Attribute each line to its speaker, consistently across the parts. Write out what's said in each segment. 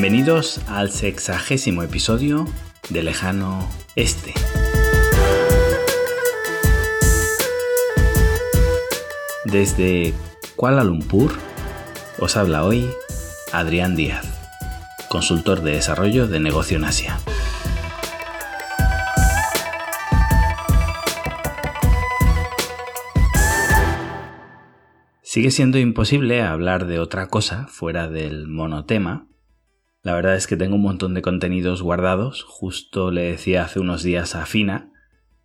Speaker 1: Bienvenidos al sexagésimo episodio de Lejano Este. Desde Kuala Lumpur os habla hoy Adrián Díaz, consultor de desarrollo de negocio en Asia. Sigue siendo imposible hablar de otra cosa fuera del monotema. La verdad es que tengo un montón de contenidos guardados. Justo le decía hace unos días a Fina,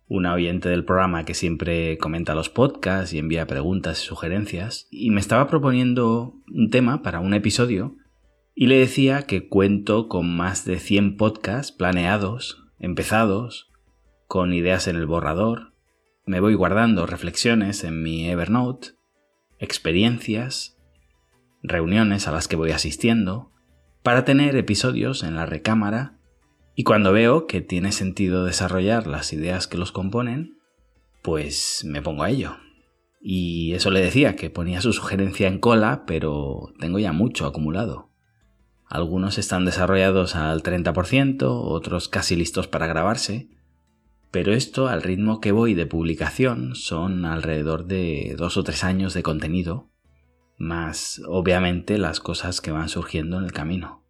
Speaker 1: una oyente del programa que siempre comenta los podcasts y envía preguntas y sugerencias, y me estaba proponiendo un tema para un episodio, y le decía que cuento con más de 100 podcasts planeados, empezados, con ideas en el borrador, me voy guardando reflexiones en mi Evernote, experiencias, reuniones a las que voy asistiendo, para tener episodios en la recámara y cuando veo que tiene sentido desarrollar las ideas que los componen, pues me pongo a ello. Y eso le decía, que ponía su sugerencia en cola, pero tengo ya mucho acumulado. Algunos están desarrollados al 30%, otros casi listos para grabarse, pero esto, al ritmo que voy de publicación, son alrededor de dos o tres años de contenido, más obviamente las cosas que van surgiendo en el camino.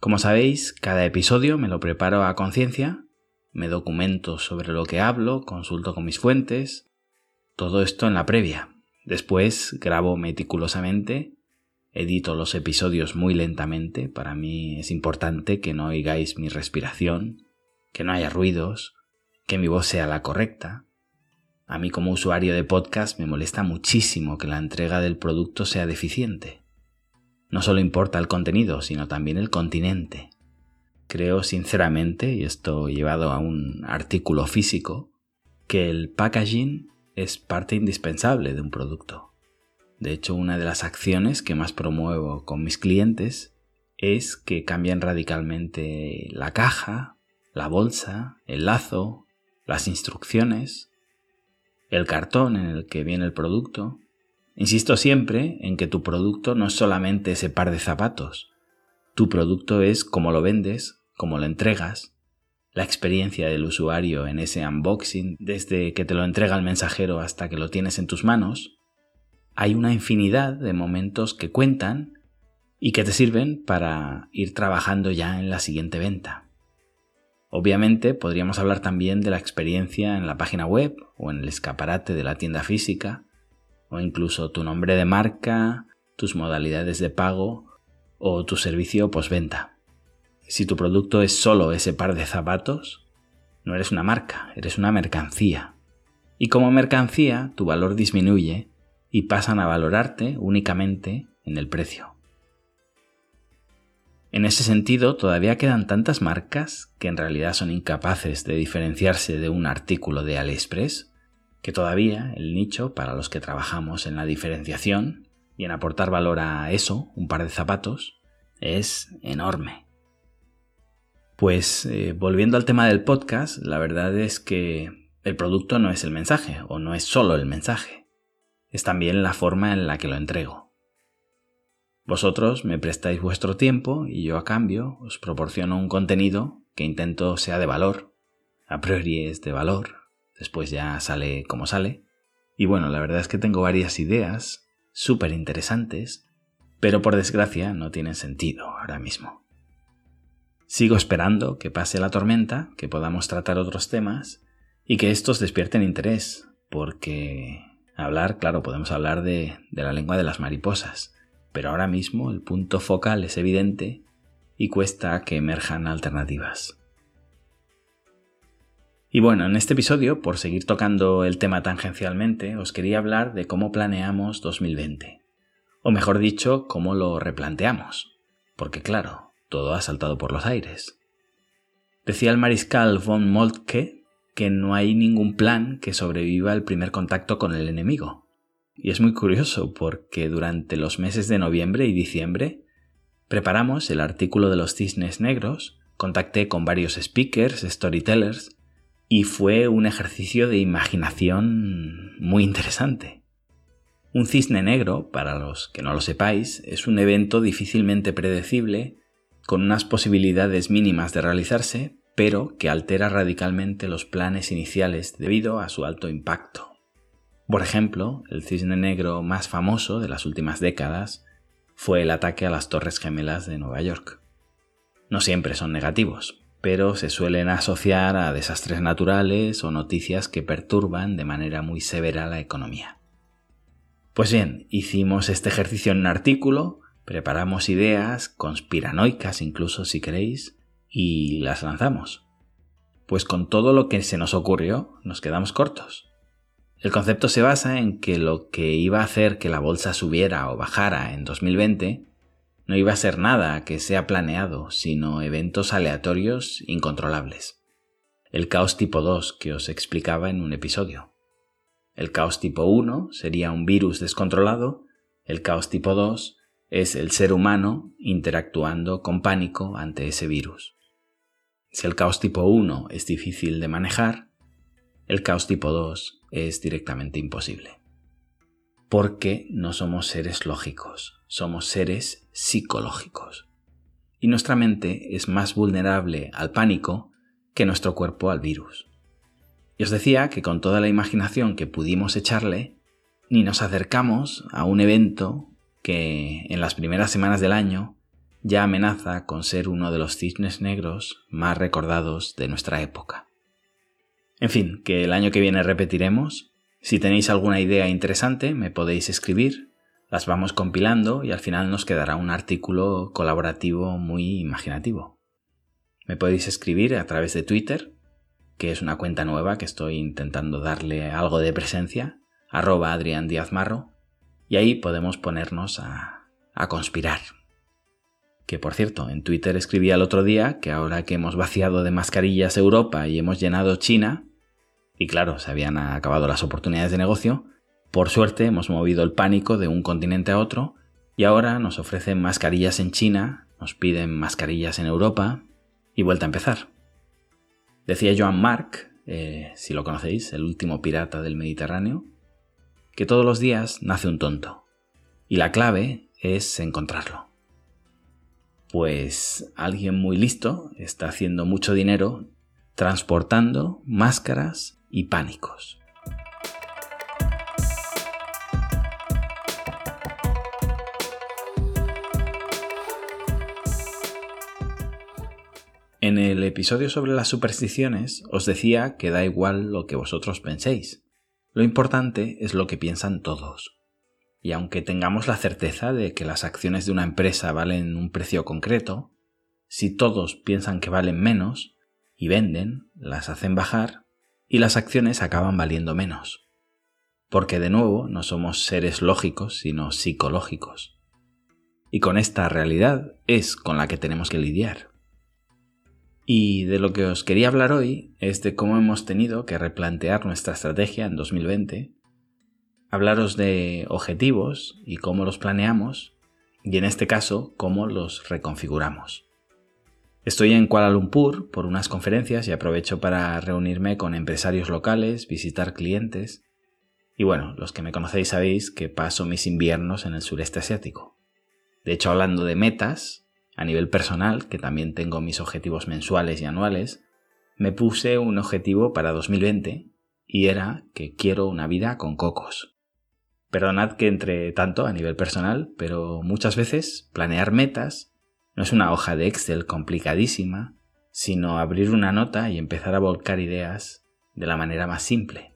Speaker 1: Como sabéis, cada episodio me lo preparo a conciencia, me documento sobre lo que hablo, consulto con mis fuentes, todo esto en la previa. Después grabo meticulosamente, edito los episodios muy lentamente, para mí es importante que no oigáis mi respiración, que no haya ruidos, que mi voz sea la correcta. A mí como usuario de podcast me molesta muchísimo que la entrega del producto sea deficiente. No solo importa el contenido, sino también el continente. Creo sinceramente, y esto llevado a un artículo físico, que el packaging es parte indispensable de un producto. De hecho, una de las acciones que más promuevo con mis clientes es que cambien radicalmente la caja, la bolsa, el lazo, las instrucciones, el cartón en el que viene el producto. Insisto siempre en que tu producto no es solamente ese par de zapatos. Tu producto es cómo lo vendes, cómo lo entregas, la experiencia del usuario en ese unboxing, desde que te lo entrega el mensajero hasta que lo tienes en tus manos. Hay una infinidad de momentos que cuentan y que te sirven para ir trabajando ya en la siguiente venta. Obviamente podríamos hablar también de la experiencia en la página web o en el escaparate de la tienda física, o incluso tu nombre de marca, tus modalidades de pago o tu servicio postventa. Si tu producto es solo ese par de zapatos, no eres una marca, eres una mercancía. Y como mercancía, tu valor disminuye y pasan a valorarte únicamente en el precio. En ese sentido, todavía quedan tantas marcas que en realidad son incapaces de diferenciarse de un artículo de AliExpress, que todavía el nicho para los que trabajamos en la diferenciación y en aportar valor a eso, un par de zapatos, es enorme. Pues eh, volviendo al tema del podcast, la verdad es que el producto no es el mensaje, o no es solo el mensaje, es también la forma en la que lo entrego. Vosotros me prestáis vuestro tiempo y yo a cambio os proporciono un contenido que intento sea de valor. A priori es de valor, después ya sale como sale. Y bueno, la verdad es que tengo varias ideas súper interesantes, pero por desgracia no tienen sentido ahora mismo. Sigo esperando que pase la tormenta, que podamos tratar otros temas y que estos despierten interés, porque hablar, claro, podemos hablar de, de la lengua de las mariposas, pero ahora mismo el punto focal es evidente y cuesta que emerjan alternativas. Y bueno, en este episodio, por seguir tocando el tema tangencialmente, os quería hablar de cómo planeamos 2020. O mejor dicho, cómo lo replanteamos. Porque claro, todo ha saltado por los aires. Decía el mariscal von Moltke que no hay ningún plan que sobreviva el primer contacto con el enemigo. Y es muy curioso porque durante los meses de noviembre y diciembre preparamos el artículo de los cisnes negros, contacté con varios speakers, storytellers, y fue un ejercicio de imaginación muy interesante. Un cisne negro, para los que no lo sepáis, es un evento difícilmente predecible con unas posibilidades mínimas de realizarse, pero que altera radicalmente los planes iniciales debido a su alto impacto. Por ejemplo, el cisne negro más famoso de las últimas décadas fue el ataque a las Torres Gemelas de Nueva York. No siempre son negativos, pero se suelen asociar a desastres naturales o noticias que perturban de manera muy severa la economía. Pues bien, hicimos este ejercicio en un artículo, preparamos ideas, conspiranoicas incluso si queréis, y las lanzamos. Pues con todo lo que se nos ocurrió, nos quedamos cortos. El concepto se basa en que lo que iba a hacer que la bolsa subiera o bajara en 2020 no iba a ser nada que sea planeado, sino eventos aleatorios incontrolables. El caos tipo 2 que os explicaba en un episodio. El caos tipo 1 sería un virus descontrolado, el caos tipo 2 es el ser humano interactuando con pánico ante ese virus. Si el caos tipo 1 es difícil de manejar, el caos tipo 2 es directamente imposible. Porque no somos seres lógicos, somos seres psicológicos. Y nuestra mente es más vulnerable al pánico que nuestro cuerpo al virus. Y os decía que con toda la imaginación que pudimos echarle, ni nos acercamos a un evento que en las primeras semanas del año ya amenaza con ser uno de los cisnes negros más recordados de nuestra época. En fin, que el año que viene repetiremos. Si tenéis alguna idea interesante, me podéis escribir, las vamos compilando y al final nos quedará un artículo colaborativo muy imaginativo. Me podéis escribir a través de Twitter, que es una cuenta nueva que estoy intentando darle algo de presencia, arroba Adrián Díaz Marro, y ahí podemos ponernos a, a conspirar. Que por cierto, en Twitter escribí el otro día que ahora que hemos vaciado de mascarillas Europa y hemos llenado China, y claro, se habían acabado las oportunidades de negocio, por suerte hemos movido el pánico de un continente a otro y ahora nos ofrecen mascarillas en China, nos piden mascarillas en Europa y vuelta a empezar. Decía Joan Marc, eh, si lo conocéis, el último pirata del Mediterráneo, que todos los días nace un tonto y la clave es encontrarlo. Pues alguien muy listo está haciendo mucho dinero transportando máscaras y pánicos. En el episodio sobre las supersticiones os decía que da igual lo que vosotros penséis. Lo importante es lo que piensan todos. Y aunque tengamos la certeza de que las acciones de una empresa valen un precio concreto, si todos piensan que valen menos y venden, las hacen bajar y las acciones acaban valiendo menos. Porque de nuevo no somos seres lógicos, sino psicológicos. Y con esta realidad es con la que tenemos que lidiar. Y de lo que os quería hablar hoy es de cómo hemos tenido que replantear nuestra estrategia en 2020, hablaros de objetivos y cómo los planeamos, y en este caso cómo los reconfiguramos. Estoy en Kuala Lumpur por unas conferencias y aprovecho para reunirme con empresarios locales, visitar clientes, y bueno, los que me conocéis sabéis que paso mis inviernos en el sureste asiático. De hecho, hablando de metas, a nivel personal, que también tengo mis objetivos mensuales y anuales, me puse un objetivo para 2020 y era que quiero una vida con cocos. Perdonad que entre tanto a nivel personal, pero muchas veces planear metas no es una hoja de Excel complicadísima, sino abrir una nota y empezar a volcar ideas de la manera más simple.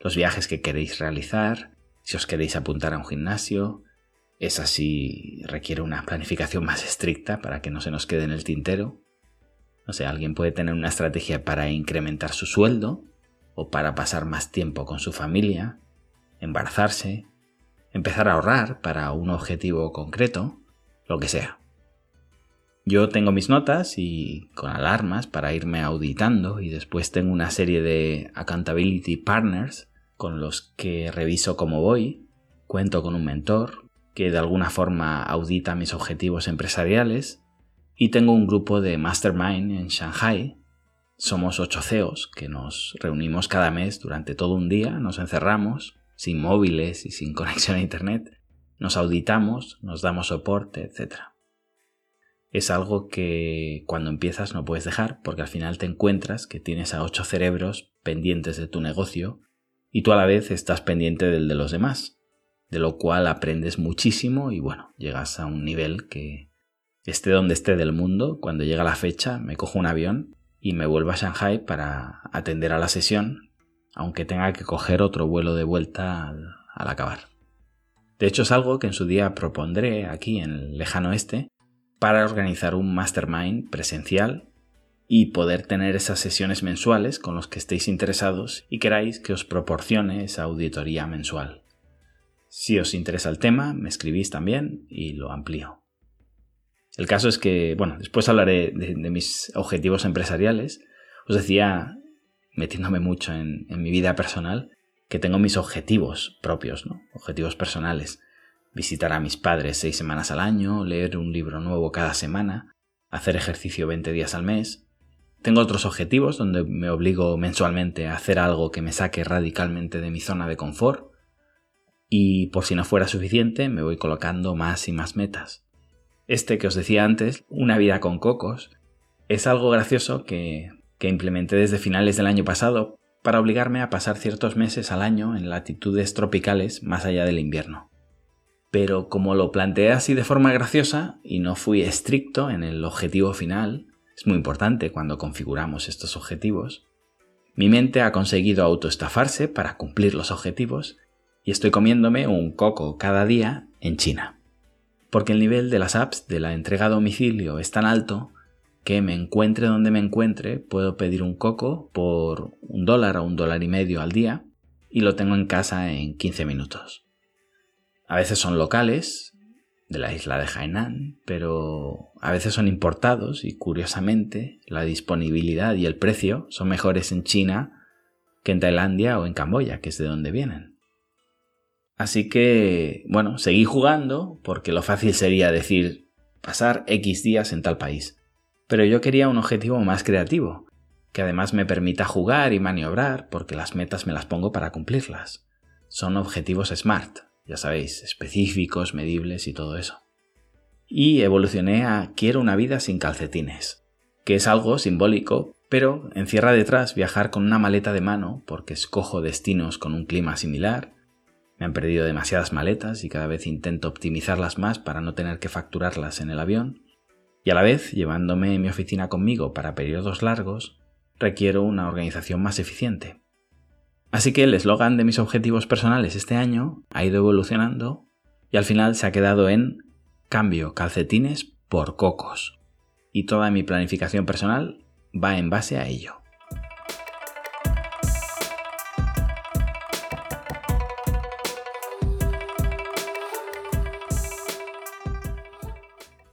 Speaker 1: Los viajes que queréis realizar, si os queréis apuntar a un gimnasio, esa sí requiere una planificación más estricta para que no se nos quede en el tintero. No sé, alguien puede tener una estrategia para incrementar su sueldo o para pasar más tiempo con su familia, embarazarse, empezar a ahorrar para un objetivo concreto, lo que sea. Yo tengo mis notas y con alarmas para irme auditando y después tengo una serie de accountability partners con los que reviso cómo voy, cuento con un mentor, que de alguna forma audita mis objetivos empresariales y tengo un grupo de mastermind en Shanghai. Somos ocho CEOs que nos reunimos cada mes durante todo un día, nos encerramos, sin móviles y sin conexión a Internet, nos auditamos, nos damos soporte, etc. es algo que cuando empiezas no puedes dejar porque al final te encuentras que tienes a ocho cerebros pendientes de tu negocio y tú a la vez estás pendiente del de los demás, de lo cual aprendes muchísimo y bueno, llegas a un nivel que esté donde esté del mundo, cuando llega la fecha me cojo un avión y me vuelvo a Shanghai para atender a la sesión, aunque tenga que coger otro vuelo de vuelta al, acabar. De hecho es algo que en su día propondré aquí en el lejano oeste para organizar un mastermind presencial y poder tener esas sesiones mensuales con los que estéis interesados y queráis que os proporcione esa auditoría mensual. Si os interesa el tema, me escribís también y lo amplío. El caso es que, bueno, después hablaré de, mis objetivos empresariales. Os decía, metiéndome mucho en, en mi vida personal, que tengo mis objetivos propios, ¿no? Objetivos personales visitar a mis padres seis semanas al año, leer un libro nuevo cada semana, hacer ejercicio 20 días al mes. Tengo otros objetivos donde me obligo mensualmente a hacer algo que me saque radicalmente de mi zona de confort. Y por si no fuera suficiente, me voy colocando más y más metas. Este que os decía antes, una vida con cocos, es algo gracioso que, que implementé desde finales del año pasado para obligarme a pasar ciertos meses al año en latitudes tropicales más allá del invierno pero como lo planteé así de forma graciosa y no fui estricto en el objetivo final, es muy importante cuando configuramos estos objetivos, mi mente ha conseguido autoestafarse para cumplir los objetivos y estoy comiéndome un coco cada día en China. Porque el nivel de las apps de la entrega a domicilio es tan alto que me encuentre donde me encuentre, puedo pedir un coco por un dólar o un dólar y medio al día y lo tengo en casa en 15 minutos. A veces son locales, de la isla de Hainan, pero a veces son importados y curiosamente la disponibilidad y el precio son mejores en China que en Tailandia o en Camboya, que es de donde vienen. Así que, bueno, seguí jugando porque lo fácil sería decir pasar X días en tal país. Pero yo quería un objetivo más creativo, que además me permita jugar y maniobrar porque las metas me las pongo para cumplirlas. Son objetivos SMART, ya sabéis, específicos, medibles y todo eso. Y evolucioné a quiero una vida sin calcetines, que es algo simbólico, pero encierra detrás viajar con una maleta de mano porque escojo destinos con un clima similar. Me han perdido demasiadas maletas y cada vez intento optimizarlas más para no tener que facturarlas en el avión. Y a la vez, llevándome mi oficina conmigo para periodos largos, requiero una organización más eficiente. Así que el eslogan de mis objetivos personales este año ha ido evolucionando y al final se ha quedado en cambio calcetines por cocos. Y toda mi planificación personal va en base a ello.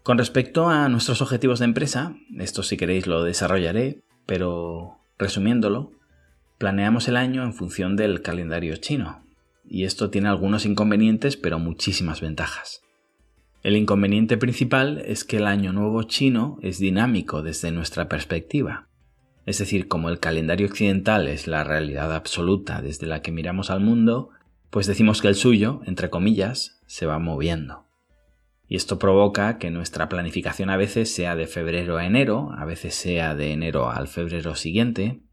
Speaker 1: Con respecto a nuestros objetivos de empresa, esto si queréis lo desarrollaré, pero resumiéndolo, Planeamos el año en función del calendario chino, y esto tiene algunos inconvenientes pero muchísimas ventajas. El inconveniente principal es que el año nuevo chino es dinámico desde nuestra perspectiva. Es decir, como el calendario occidental es la realidad absoluta desde la que miramos al mundo, pues decimos que el suyo, entre comillas, se va moviendo. Y esto provoca que nuestra planificación a veces sea de febrero a enero, a veces sea de enero al febrero siguiente,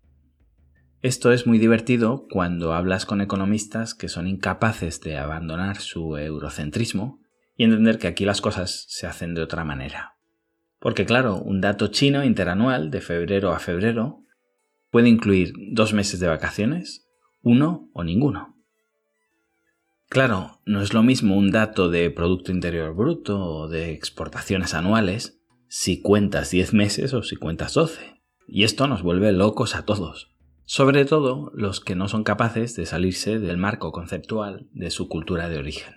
Speaker 1: esto es muy divertido cuando hablas con economistas que son incapaces de abandonar su eurocentrismo y entender que aquí las cosas se hacen de otra manera. Porque claro, un dato chino interanual de febrero a febrero puede incluir dos meses de vacaciones, uno o ninguno. Claro, no es lo mismo un dato de Producto Interior Bruto o de exportaciones anuales si cuentas 10 meses o si cuentas 12. Y esto nos vuelve locos a todos sobre todo los que no son capaces de salirse del marco conceptual de su cultura de origen.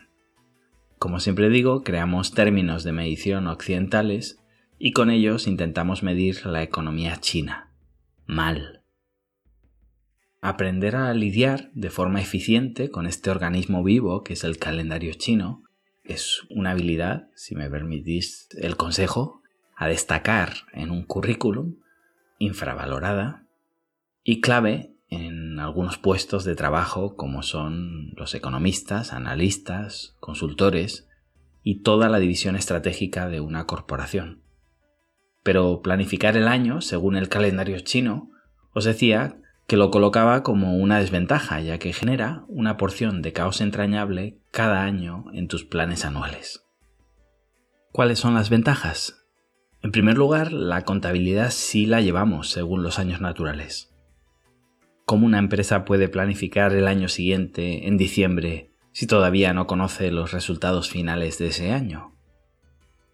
Speaker 1: Como siempre digo, creamos términos de medición occidentales y con ellos intentamos medir la economía china. Mal. Aprender a lidiar de forma eficiente con este organismo vivo que es el calendario chino es una habilidad, si me permitís el consejo, a destacar en un currículum infravalorada y clave en algunos puestos de trabajo como son los economistas, analistas, consultores y toda la división estratégica de una corporación. pero planificar el año según el calendario chino os decía que lo colocaba como una desventaja, ya que genera una porción de caos entrañable cada año en tus planes anuales. ¿Cuáles son las ventajas? En primer lugar, la contabilidad sí la llevamos según los años naturales. ¿Cómo una empresa puede planificar el año siguiente, en diciembre, si todavía no conoce los resultados finales de ese año?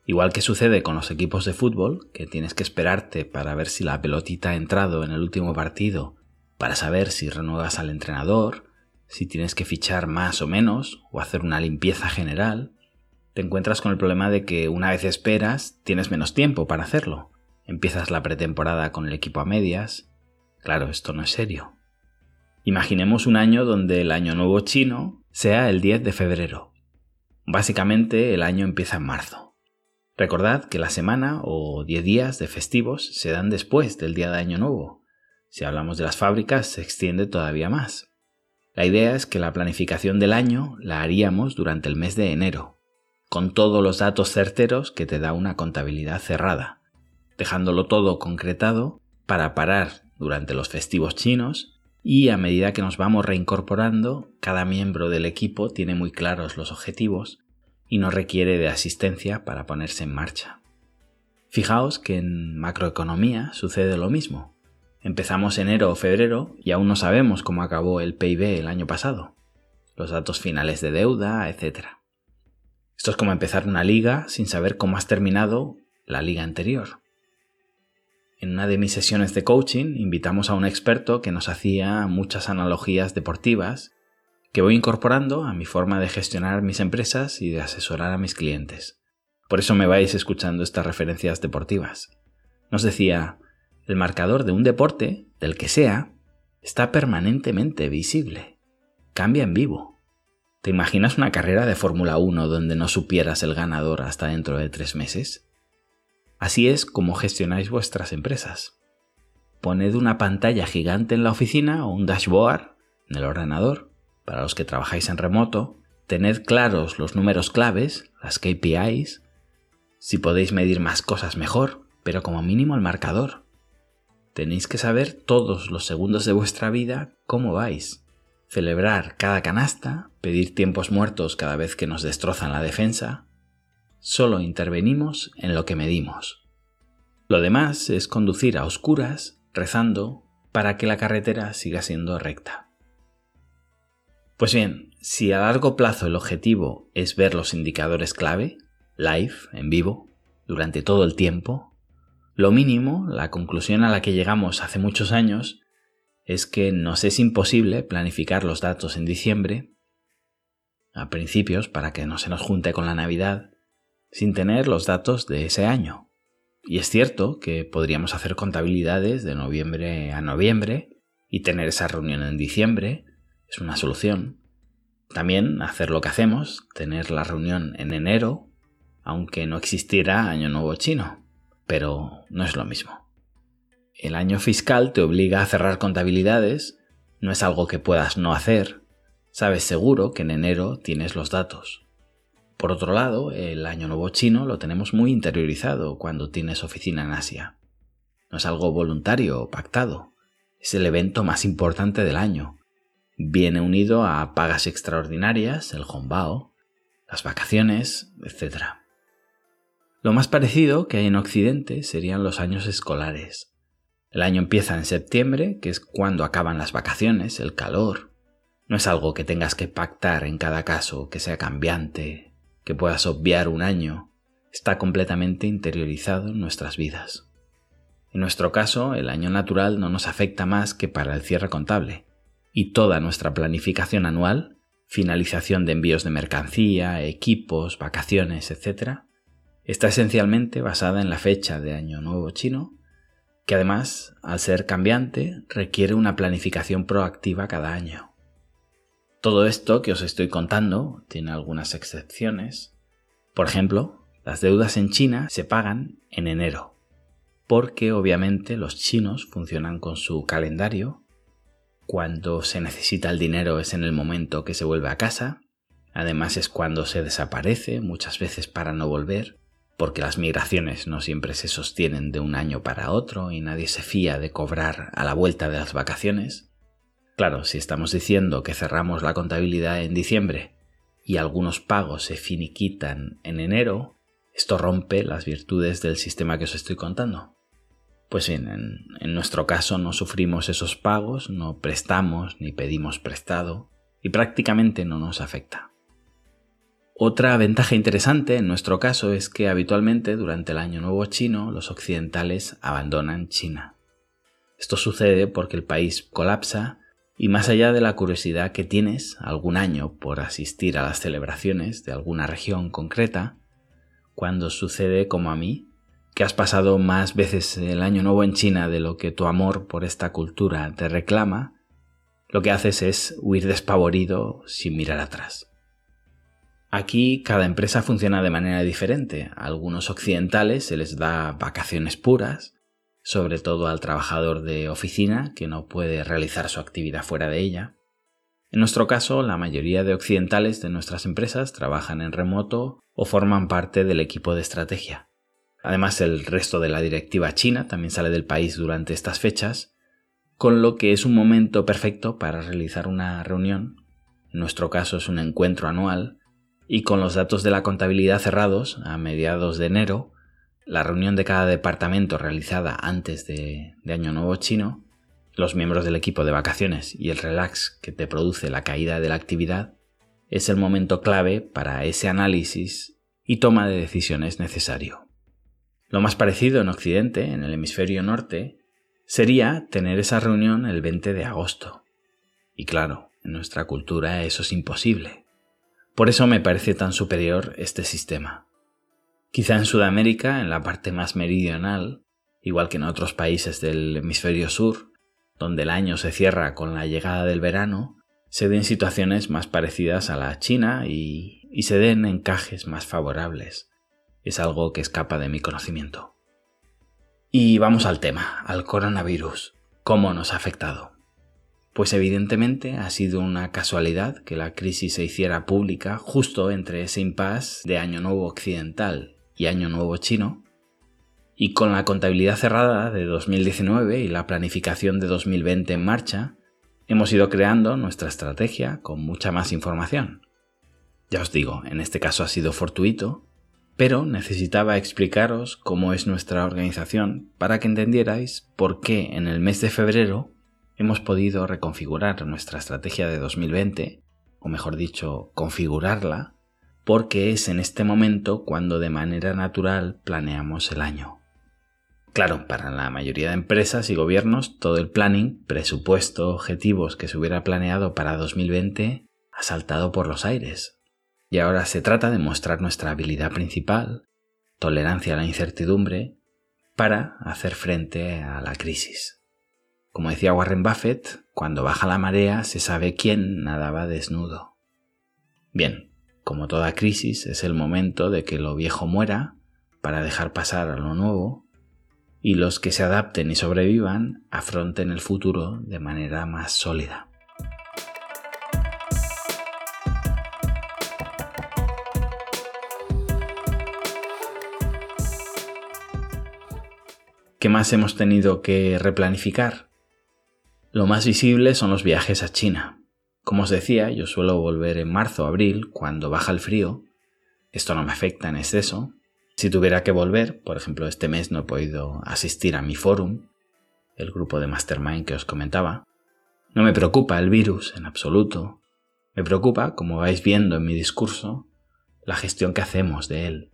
Speaker 1: Igual que sucede con los equipos de fútbol, que tienes que esperarte para ver si la pelotita ha entrado en el último partido para saber si renuevas al entrenador, si tienes que fichar más o menos o hacer una limpieza general, te encuentras con el problema de que una vez esperas tienes menos tiempo para hacerlo. Empiezas la pretemporada con el equipo a medias. Claro, esto no es serio. Imaginemos un año donde el año nuevo chino sea el 10 de febrero. Básicamente el año empieza en marzo. Recordad que la semana o 10 días de festivos se dan después del día de año nuevo, si hablamos de las fábricas, se extiende todavía más. La idea es que la planificación del año la haríamos durante el mes de enero, con todos los datos certeros que te da una contabilidad cerrada, dejándolo todo concretado para parar durante los festivos chinos y a medida que nos vamos reincorporando, cada miembro del equipo tiene muy claros los objetivos y no requiere de asistencia para ponerse en marcha. Fijaos que en macroeconomía sucede lo mismo. Empezamos enero o febrero y aún no sabemos cómo acabó el PIB el año pasado, los datos finales de deuda, etc. Esto es como empezar una liga sin saber cómo has terminado la liga anterior. En una de mis sesiones de coaching invitamos a un experto que nos hacía muchas analogías deportivas que voy incorporando a mi forma de gestionar mis empresas y de asesorar a mis clientes. Por eso me vais escuchando estas referencias deportivas. Nos decía, el marcador de un deporte, del que sea, está permanentemente visible. Cambia en vivo. ¿Te imaginas una carrera de Fórmula 1 donde no supieras el ganador hasta dentro de tres meses? Así es como gestionáis vuestras empresas. Poned una pantalla gigante en la oficina o un dashboard en el ordenador. Para los que trabajáis en remoto, tened claros los números claves, las KPIs. Si podéis medir más cosas mejor, pero como mínimo el marcador. Tenéis que saber todos los segundos de vuestra vida cómo vais. Celebrar cada canasta, pedir tiempos muertos cada vez que nos destrozan la defensa. Solo intervenimos en lo que medimos. Lo demás es conducir a oscuras, rezando, para que la carretera siga siendo recta. Pues bien, si a largo plazo el objetivo es ver los indicadores clave, live, en vivo, durante todo el tiempo, lo mínimo, la conclusión a la que llegamos hace muchos años, es que nos es imposible planificar los datos en diciembre, a principios, para que no se nos junte con la Navidad, sin tener los datos de ese año. Y es cierto que podríamos hacer contabilidades de noviembre a noviembre y tener esa reunión en diciembre, es una solución. También hacer lo que hacemos, tener la reunión en enero, aunque no existiera Año Nuevo Chino pero no es lo mismo. El año fiscal te obliga a cerrar contabilidades, no es algo que puedas no hacer, sabes seguro que en enero tienes los datos. Por otro lado, el año nuevo chino lo tenemos muy interiorizado cuando tienes oficina en Asia. No es algo voluntario o pactado, es el evento más importante del año. Viene unido a pagas extraordinarias, el hongbao, las vacaciones, etc. Lo más parecido que hay en Occidente serían los años escolares. El año empieza en septiembre, que es cuando acaban las vacaciones, el calor. No es algo que tengas que pactar en cada caso, que sea cambiante, que puedas obviar un año. Está completamente interiorizado en nuestras vidas. En nuestro caso, el año natural no nos afecta más que para el cierre contable, y toda nuestra planificación anual, finalización de envíos de mercancía, equipos, vacaciones, etc., Está esencialmente basada en la fecha de Año Nuevo chino, que además, al ser cambiante, requiere una planificación proactiva cada año. Todo esto que os estoy contando tiene algunas excepciones. Por ejemplo, las deudas en China se pagan en enero, porque obviamente los chinos funcionan con su calendario. Cuando se necesita el dinero es en el momento que se vuelve a casa, además es cuando se desaparece, muchas veces para no volver, porque las migraciones no siempre se sostienen de un año para otro y nadie se fía de cobrar a la vuelta de las vacaciones. Claro, si estamos diciendo que cerramos la contabilidad en diciembre y algunos pagos se finiquitan en enero, esto rompe las virtudes del sistema que os estoy contando. Pues bien, en, nuestro caso no sufrimos esos pagos, no prestamos ni pedimos prestado y prácticamente no nos afecta. Otra ventaja interesante en nuestro caso es que habitualmente durante el Año Nuevo chino los occidentales abandonan China. Esto sucede porque el país colapsa y más allá de la curiosidad que tienes algún año por asistir a las celebraciones de alguna región concreta, cuando sucede como a mí, que has pasado más veces el Año Nuevo en China de lo que tu amor por esta cultura te reclama, lo que haces es huir despavorido sin mirar atrás. Aquí cada empresa funciona de manera diferente. A algunos occidentales se les da vacaciones puras, sobre todo al trabajador de oficina que no puede realizar su actividad fuera de ella. En nuestro caso, la mayoría de occidentales de nuestras empresas trabajan en remoto o forman parte del equipo de estrategia. Además, el resto de la directiva china también sale del país durante estas fechas, con lo que es un momento perfecto para realizar una reunión. En nuestro caso es un encuentro anual y con los datos de la contabilidad cerrados a mediados de enero, la reunión de cada departamento realizada antes de, Año Nuevo chino, los miembros del equipo de vacaciones y el relax que te produce la caída de la actividad, es el momento clave para ese análisis y toma de decisiones necesario. Lo más parecido en Occidente, en el hemisferio norte, sería tener esa reunión el 20 de agosto. Y claro, en nuestra cultura eso es imposible. Por eso me parece tan superior este sistema. Quizá en Sudamérica, en la parte más meridional, igual que en otros países del hemisferio sur, donde el año se cierra con la llegada del verano, se den situaciones más parecidas a la China y, se den encajes más favorables. Es algo que escapa de mi conocimiento. Y vamos al tema, al coronavirus. ¿Cómo nos ha afectado? Pues evidentemente ha sido una casualidad que la crisis se hiciera pública justo entre ese impasse de Año Nuevo Occidental y Año Nuevo Chino, y con la contabilidad cerrada de 2019 y la planificación de 2020 en marcha, hemos ido creando nuestra estrategia con mucha más información. Ya os digo, en este caso ha sido fortuito, pero necesitaba explicaros cómo es nuestra organización para que entendierais por qué en el mes de febrero hemos podido reconfigurar nuestra estrategia de 2020, o mejor dicho, configurarla, porque es en este momento cuando de manera natural planeamos el año. Claro, para la mayoría de empresas y gobiernos, todo el planning, presupuesto, objetivos que se hubiera planeado para 2020 ha saltado por los aires. Y ahora se trata de mostrar nuestra habilidad principal, tolerancia a la incertidumbre, para hacer frente a la crisis. Como decía Warren Buffett, cuando baja la marea se sabe quién nadaba desnudo. Bien, como toda crisis es el momento de que lo viejo muera para dejar pasar a lo nuevo y los que se adapten y sobrevivan afronten el futuro de manera más sólida. ¿Qué más hemos tenido que replanificar? Lo más visible son los viajes a China. Como os decía, yo suelo volver en marzo o abril, cuando baja el frío. Esto no me afecta en exceso. Si tuviera que volver, por ejemplo, este mes no he podido asistir a mi forum, el grupo de Mastermind que os comentaba. No me preocupa el virus en absoluto. Me preocupa, como vais viendo en mi discurso, la gestión que hacemos de él.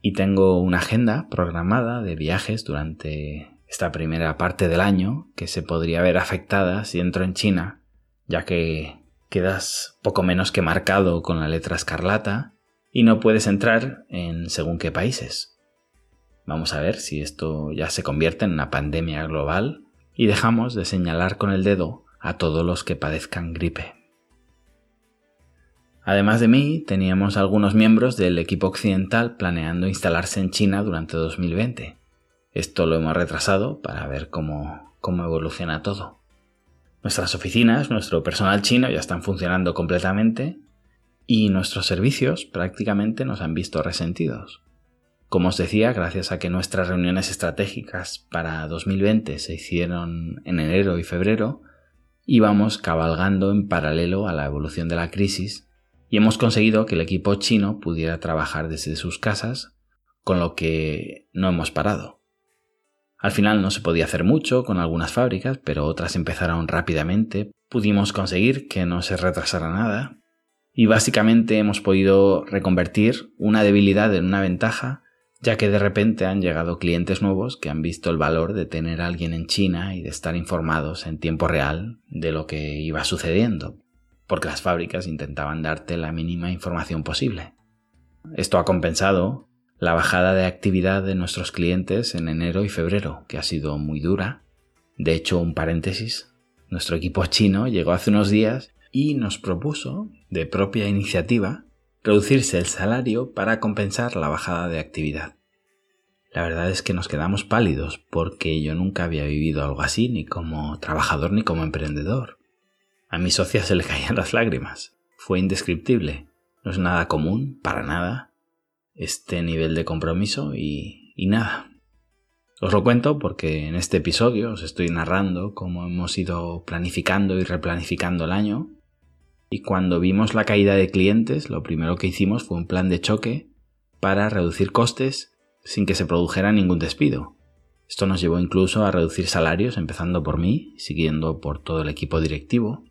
Speaker 1: Y tengo una agenda programada de viajes durante esta primera parte del año que se podría ver afectada si entro en China, ya que quedas poco menos que marcado con la letra escarlata y no puedes entrar en según qué países. Vamos a ver si esto ya se convierte en una pandemia global y dejamos de señalar con el dedo a todos los que padezcan gripe. Además de mí, teníamos algunos miembros del equipo occidental planeando instalarse en China durante 2020 esto lo hemos retrasado para ver cómo, cómo evoluciona todo. Nuestras oficinas, nuestro personal chino ya están funcionando completamente y nuestros servicios prácticamente nos han visto resentidos. Como os decía, gracias a que nuestras reuniones estratégicas para 2020 se hicieron en enero y febrero, íbamos cabalgando en paralelo a la evolución de la crisis y hemos conseguido que el equipo chino pudiera trabajar desde sus casas, con lo que no hemos parado. Al final no se podía hacer mucho con algunas fábricas, pero otras empezaron rápidamente. Pudimos conseguir que no se retrasara nada. Y básicamente hemos podido reconvertir una debilidad en una ventaja, ya que de repente han llegado clientes nuevos que han visto el valor de tener a alguien en China y de estar informados en tiempo real de lo que iba sucediendo, porque las fábricas intentaban darte la mínima información posible. Esto ha compensado la bajada de actividad de nuestros clientes en enero y febrero, que ha sido muy dura. De hecho, un paréntesis, nuestro equipo chino llegó hace unos días y nos propuso, de propia iniciativa, reducirse el salario para compensar la bajada de actividad. La verdad es que nos quedamos pálidos porque yo nunca había vivido algo así, ni como trabajador ni como emprendedor. A mi socia se le caían las lágrimas. Fue indescriptible. No es nada común, para nada, este nivel de compromiso y, nada. Os lo cuento porque en este episodio os estoy narrando cómo hemos ido planificando y replanificando el año y cuando vimos la caída de clientes lo primero que hicimos fue un plan de choque para reducir costes sin que se produjera ningún despido. Esto nos llevó incluso a reducir salarios empezando por mí, siguiendo por todo el equipo directivo.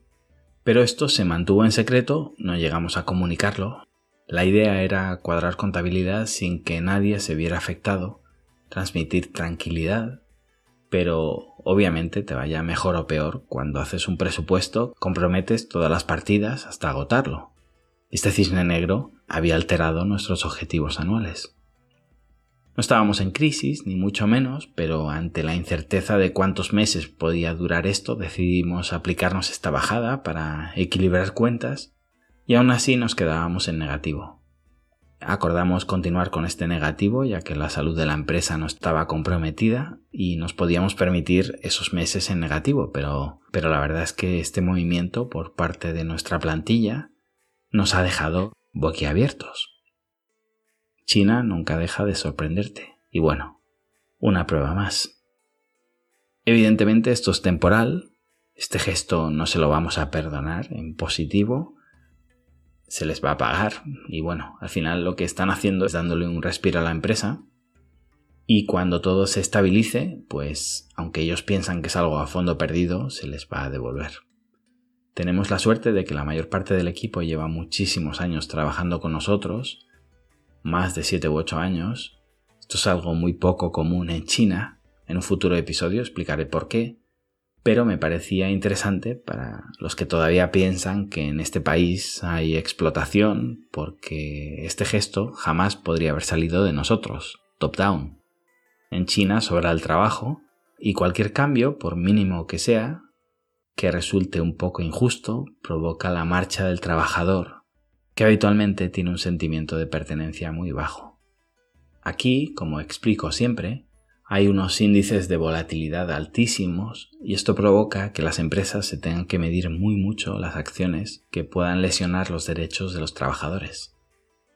Speaker 1: Pero esto se mantuvo en secreto, no llegamos a comunicarlo, la idea era cuadrar contabilidad sin que nadie se viera afectado, transmitir tranquilidad, pero obviamente te vaya mejor o peor cuando haces un presupuesto, comprometes todas las partidas hasta agotarlo. Este cisne negro había alterado nuestros objetivos anuales. No estábamos en crisis, ni mucho menos, pero ante la incerteza de cuántos meses podía durar esto, decidimos aplicarnos esta bajada para equilibrar cuentas y aún así nos quedábamos en negativo. Acordamos continuar con este negativo ya que la salud de la empresa no estaba comprometida y nos podíamos permitir esos meses en negativo, pero, pero la verdad es que este movimiento por parte de nuestra plantilla nos ha dejado boquiabiertos. China nunca deja de sorprenderte. Y bueno, una prueba más. Evidentemente esto es temporal, este gesto no se lo vamos a perdonar en positivo, se les va a pagar. Y bueno, al final lo que están haciendo es dándole un respiro a la empresa. Y cuando todo se estabilice, pues aunque ellos piensan que es algo a fondo perdido, se les va a devolver. Tenemos la suerte de que la mayor parte del equipo lleva muchísimos años trabajando con nosotros, más de 7 u 8 años. Esto es algo muy poco común en China. En un futuro episodio explicaré por qué, pero me parecía interesante para los que todavía piensan que en este país hay explotación porque este gesto jamás podría haber salido de nosotros, top-down. En China sobra el trabajo y cualquier cambio, por mínimo que sea, que resulte un poco injusto, provoca la marcha del trabajador, que habitualmente tiene un sentimiento de pertenencia muy bajo. Aquí, como explico siempre, hay unos índices de volatilidad altísimos y esto provoca que las empresas se tengan que medir muy mucho las acciones que puedan lesionar los derechos de los trabajadores.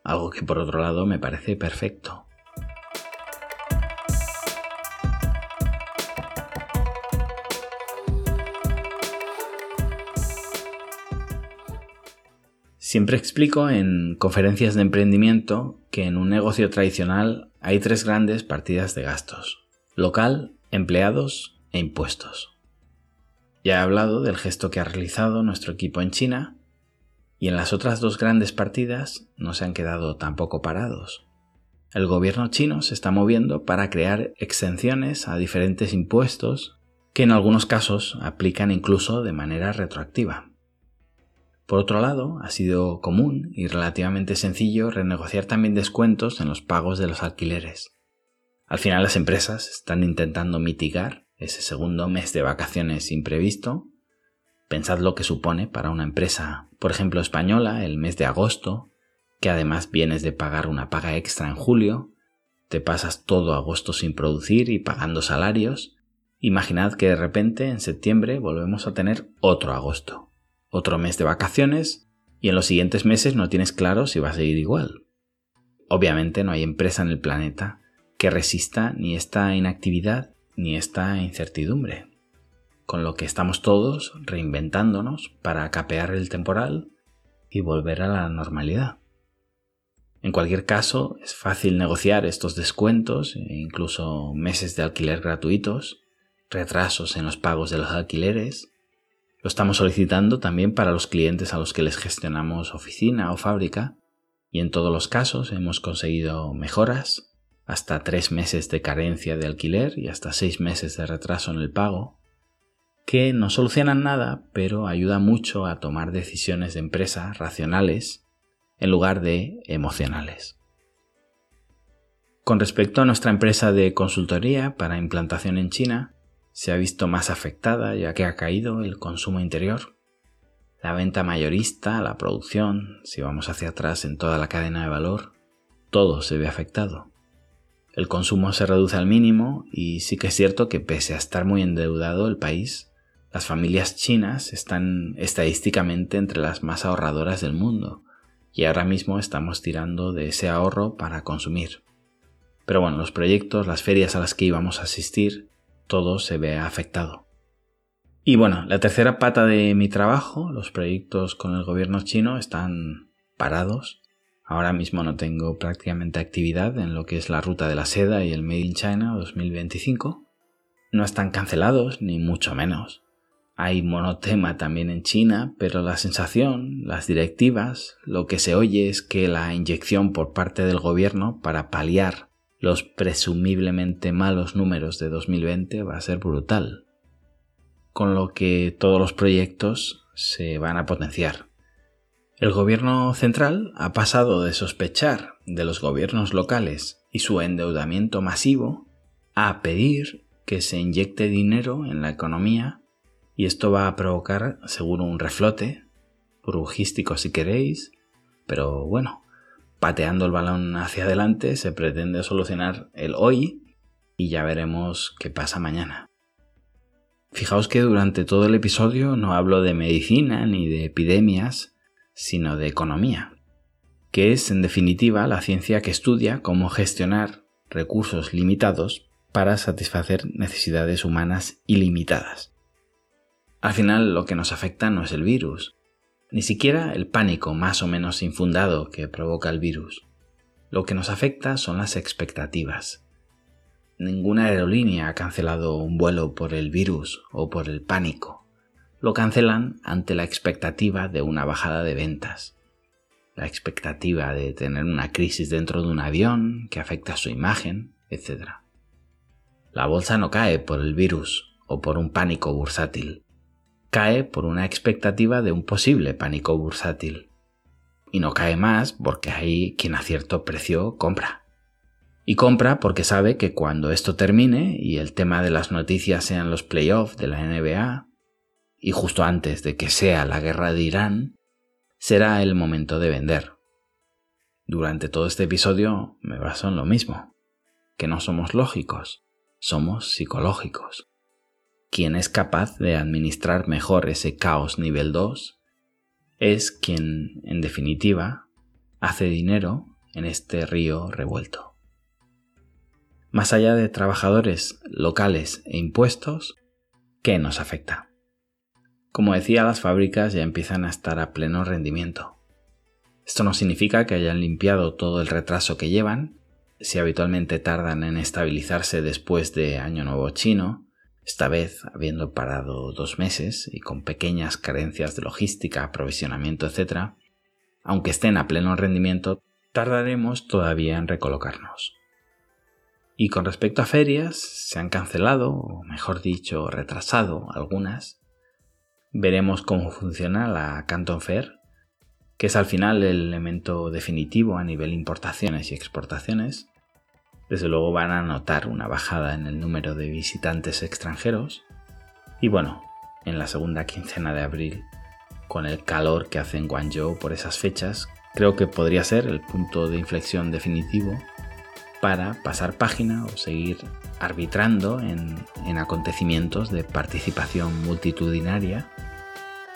Speaker 1: Algo que por otro lado me parece perfecto. Siempre explico en conferencias de emprendimiento que en un negocio tradicional hay tres grandes partidas de gastos. Local, empleados e impuestos. Ya he hablado del gesto que ha realizado nuestro equipo en China y en las otras dos grandes partidas no se han quedado tampoco parados. El gobierno chino se está moviendo para crear exenciones a diferentes impuestos que en algunos casos aplican incluso de manera retroactiva. Por otro lado, ha sido común y relativamente sencillo renegociar también descuentos en los pagos de los alquileres. Al final las empresas están intentando mitigar ese segundo mes de vacaciones imprevisto. Pensad lo que supone para una empresa, por ejemplo española, el mes de agosto, que además vienes de pagar una paga extra en julio, te pasas todo agosto sin producir y pagando salarios. Imaginad que de repente en septiembre volvemos a tener otro agosto otro mes de vacaciones y en los siguientes meses no tienes claro si va a seguir igual. obviamente no hay empresa en el planeta que resista ni esta inactividad ni esta incertidumbre, con lo que estamos todos reinventándonos para capear el temporal y volver a la normalidad. En cualquier caso, es fácil negociar estos descuentos e incluso meses de alquiler gratuitos, retrasos en los pagos de los alquileres. Lo estamos solicitando también para los clientes a los que les gestionamos oficina o fábrica y en todos los casos hemos conseguido mejoras, hasta tres meses de carencia de alquiler y hasta seis meses de retraso en el pago, que no solucionan nada, pero ayuda mucho a tomar decisiones de empresa racionales en lugar de emocionales. Con respecto a nuestra empresa de consultoría para implantación en China, se ha visto más afectada ya que ha caído el consumo interior. La venta mayorista, la producción, si vamos hacia atrás en toda la cadena de valor, todo se ve afectado. El consumo se reduce al mínimo y sí que es cierto que pese a estar muy endeudado el país, las familias chinas están estadísticamente entre las más ahorradoras del mundo, y ahora mismo estamos tirando de ese ahorro para consumir. Pero bueno, los proyectos, las ferias a las que íbamos a asistir, todo se ve afectado. Y bueno, la tercera pata de mi trabajo, los proyectos con el gobierno chino están parados. Ahora mismo no tengo prácticamente actividad en lo que es la ruta de la seda y el Made in China 2025. No están cancelados, ni mucho menos. Hay monotema también en China, pero la sensación, las directivas, lo que se oye es que la inyección por parte del gobierno para paliar los presumiblemente malos números de 2020 va a ser brutal, con lo que todos los proyectos se van a potenciar. El gobierno central ha pasado de sospechar de los gobiernos locales y su endeudamiento masivo a pedir que se inyecte dinero en la economía y esto va a provocar seguro un reflote, burbujístico si queréis, pero bueno, pateando el balón hacia adelante se pretende solucionar el hoy y ya veremos qué pasa mañana. Fijaos que durante todo el episodio no hablo de medicina ni de epidemias, sino de economía, que es en definitiva la ciencia que estudia cómo gestionar recursos limitados para satisfacer necesidades humanas ilimitadas. Al final lo que nos afecta no es el virus, ni siquiera el pánico más o menos infundado que provoca el virus. Lo que nos afecta son las expectativas. Ninguna aerolínea ha cancelado un vuelo por el virus o por el pánico. Lo cancelan ante la expectativa de una bajada de ventas, la expectativa de tener una crisis dentro de un avión que afecta su imagen, etc. La bolsa no cae por el virus o por un pánico bursátil cae por una expectativa de un posible pánico bursátil. Y no cae más porque hay quien a cierto precio compra. Y compra porque sabe que cuando esto termine y el tema de las noticias sean los playoffs de la NBA, y justo antes de que sea la guerra de Irán, será el momento de vender. Durante todo este episodio me baso en lo mismo, que no somos lógicos, somos psicológicos quien es capaz de administrar mejor ese caos nivel 2 es quien, en definitiva, hace dinero en este río revuelto. Más allá de trabajadores locales e impuestos, ¿qué nos afecta? Como decía, las fábricas ya empiezan a estar a pleno rendimiento. Esto no significa que hayan limpiado todo el retraso que llevan, si habitualmente tardan en estabilizarse después de Año Nuevo Chino, esta vez habiendo parado dos meses y con pequeñas carencias de logística, aprovisionamiento, etc., aunque estén a pleno rendimiento, tardaremos todavía en recolocarnos. Y con respecto a ferias, se han cancelado, o mejor dicho, retrasado algunas. Veremos cómo funciona la Canton Fair, que es al final el elemento definitivo a nivel importaciones y exportaciones, desde luego van a notar una bajada en el número de visitantes extranjeros. Y bueno, en la segunda quincena de abril, con el calor que hace en Guangzhou por esas fechas, creo que podría ser el punto de inflexión definitivo para pasar página o seguir arbitrando en, en acontecimientos de participación multitudinaria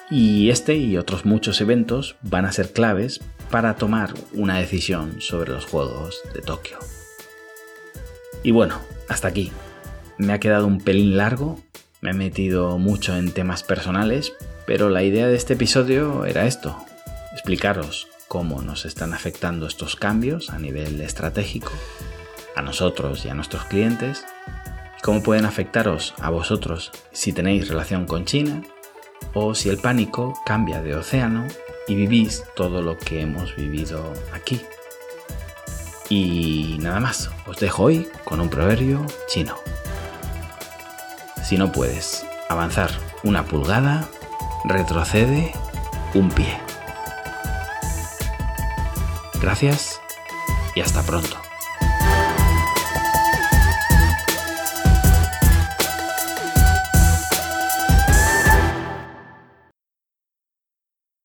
Speaker 1: Y este y otros muchos eventos van a ser claves para tomar una decisión sobre los Juegos de Tokio. Y bueno, hasta aquí. Me ha quedado un pelín largo, me he metido mucho en temas personales, pero la idea de este episodio era esto, explicaros cómo nos están afectando estos cambios a nivel estratégico, a nosotros y a nuestros clientes, cómo pueden afectaros a vosotros si tenéis relación con China, o si el pánico cambia de océano y vivís todo lo que hemos vivido aquí. Y nada más, os dejo hoy con un proverbio chino. Si no puedes avanzar una pulgada, retrocede un pie. Gracias y hasta pronto.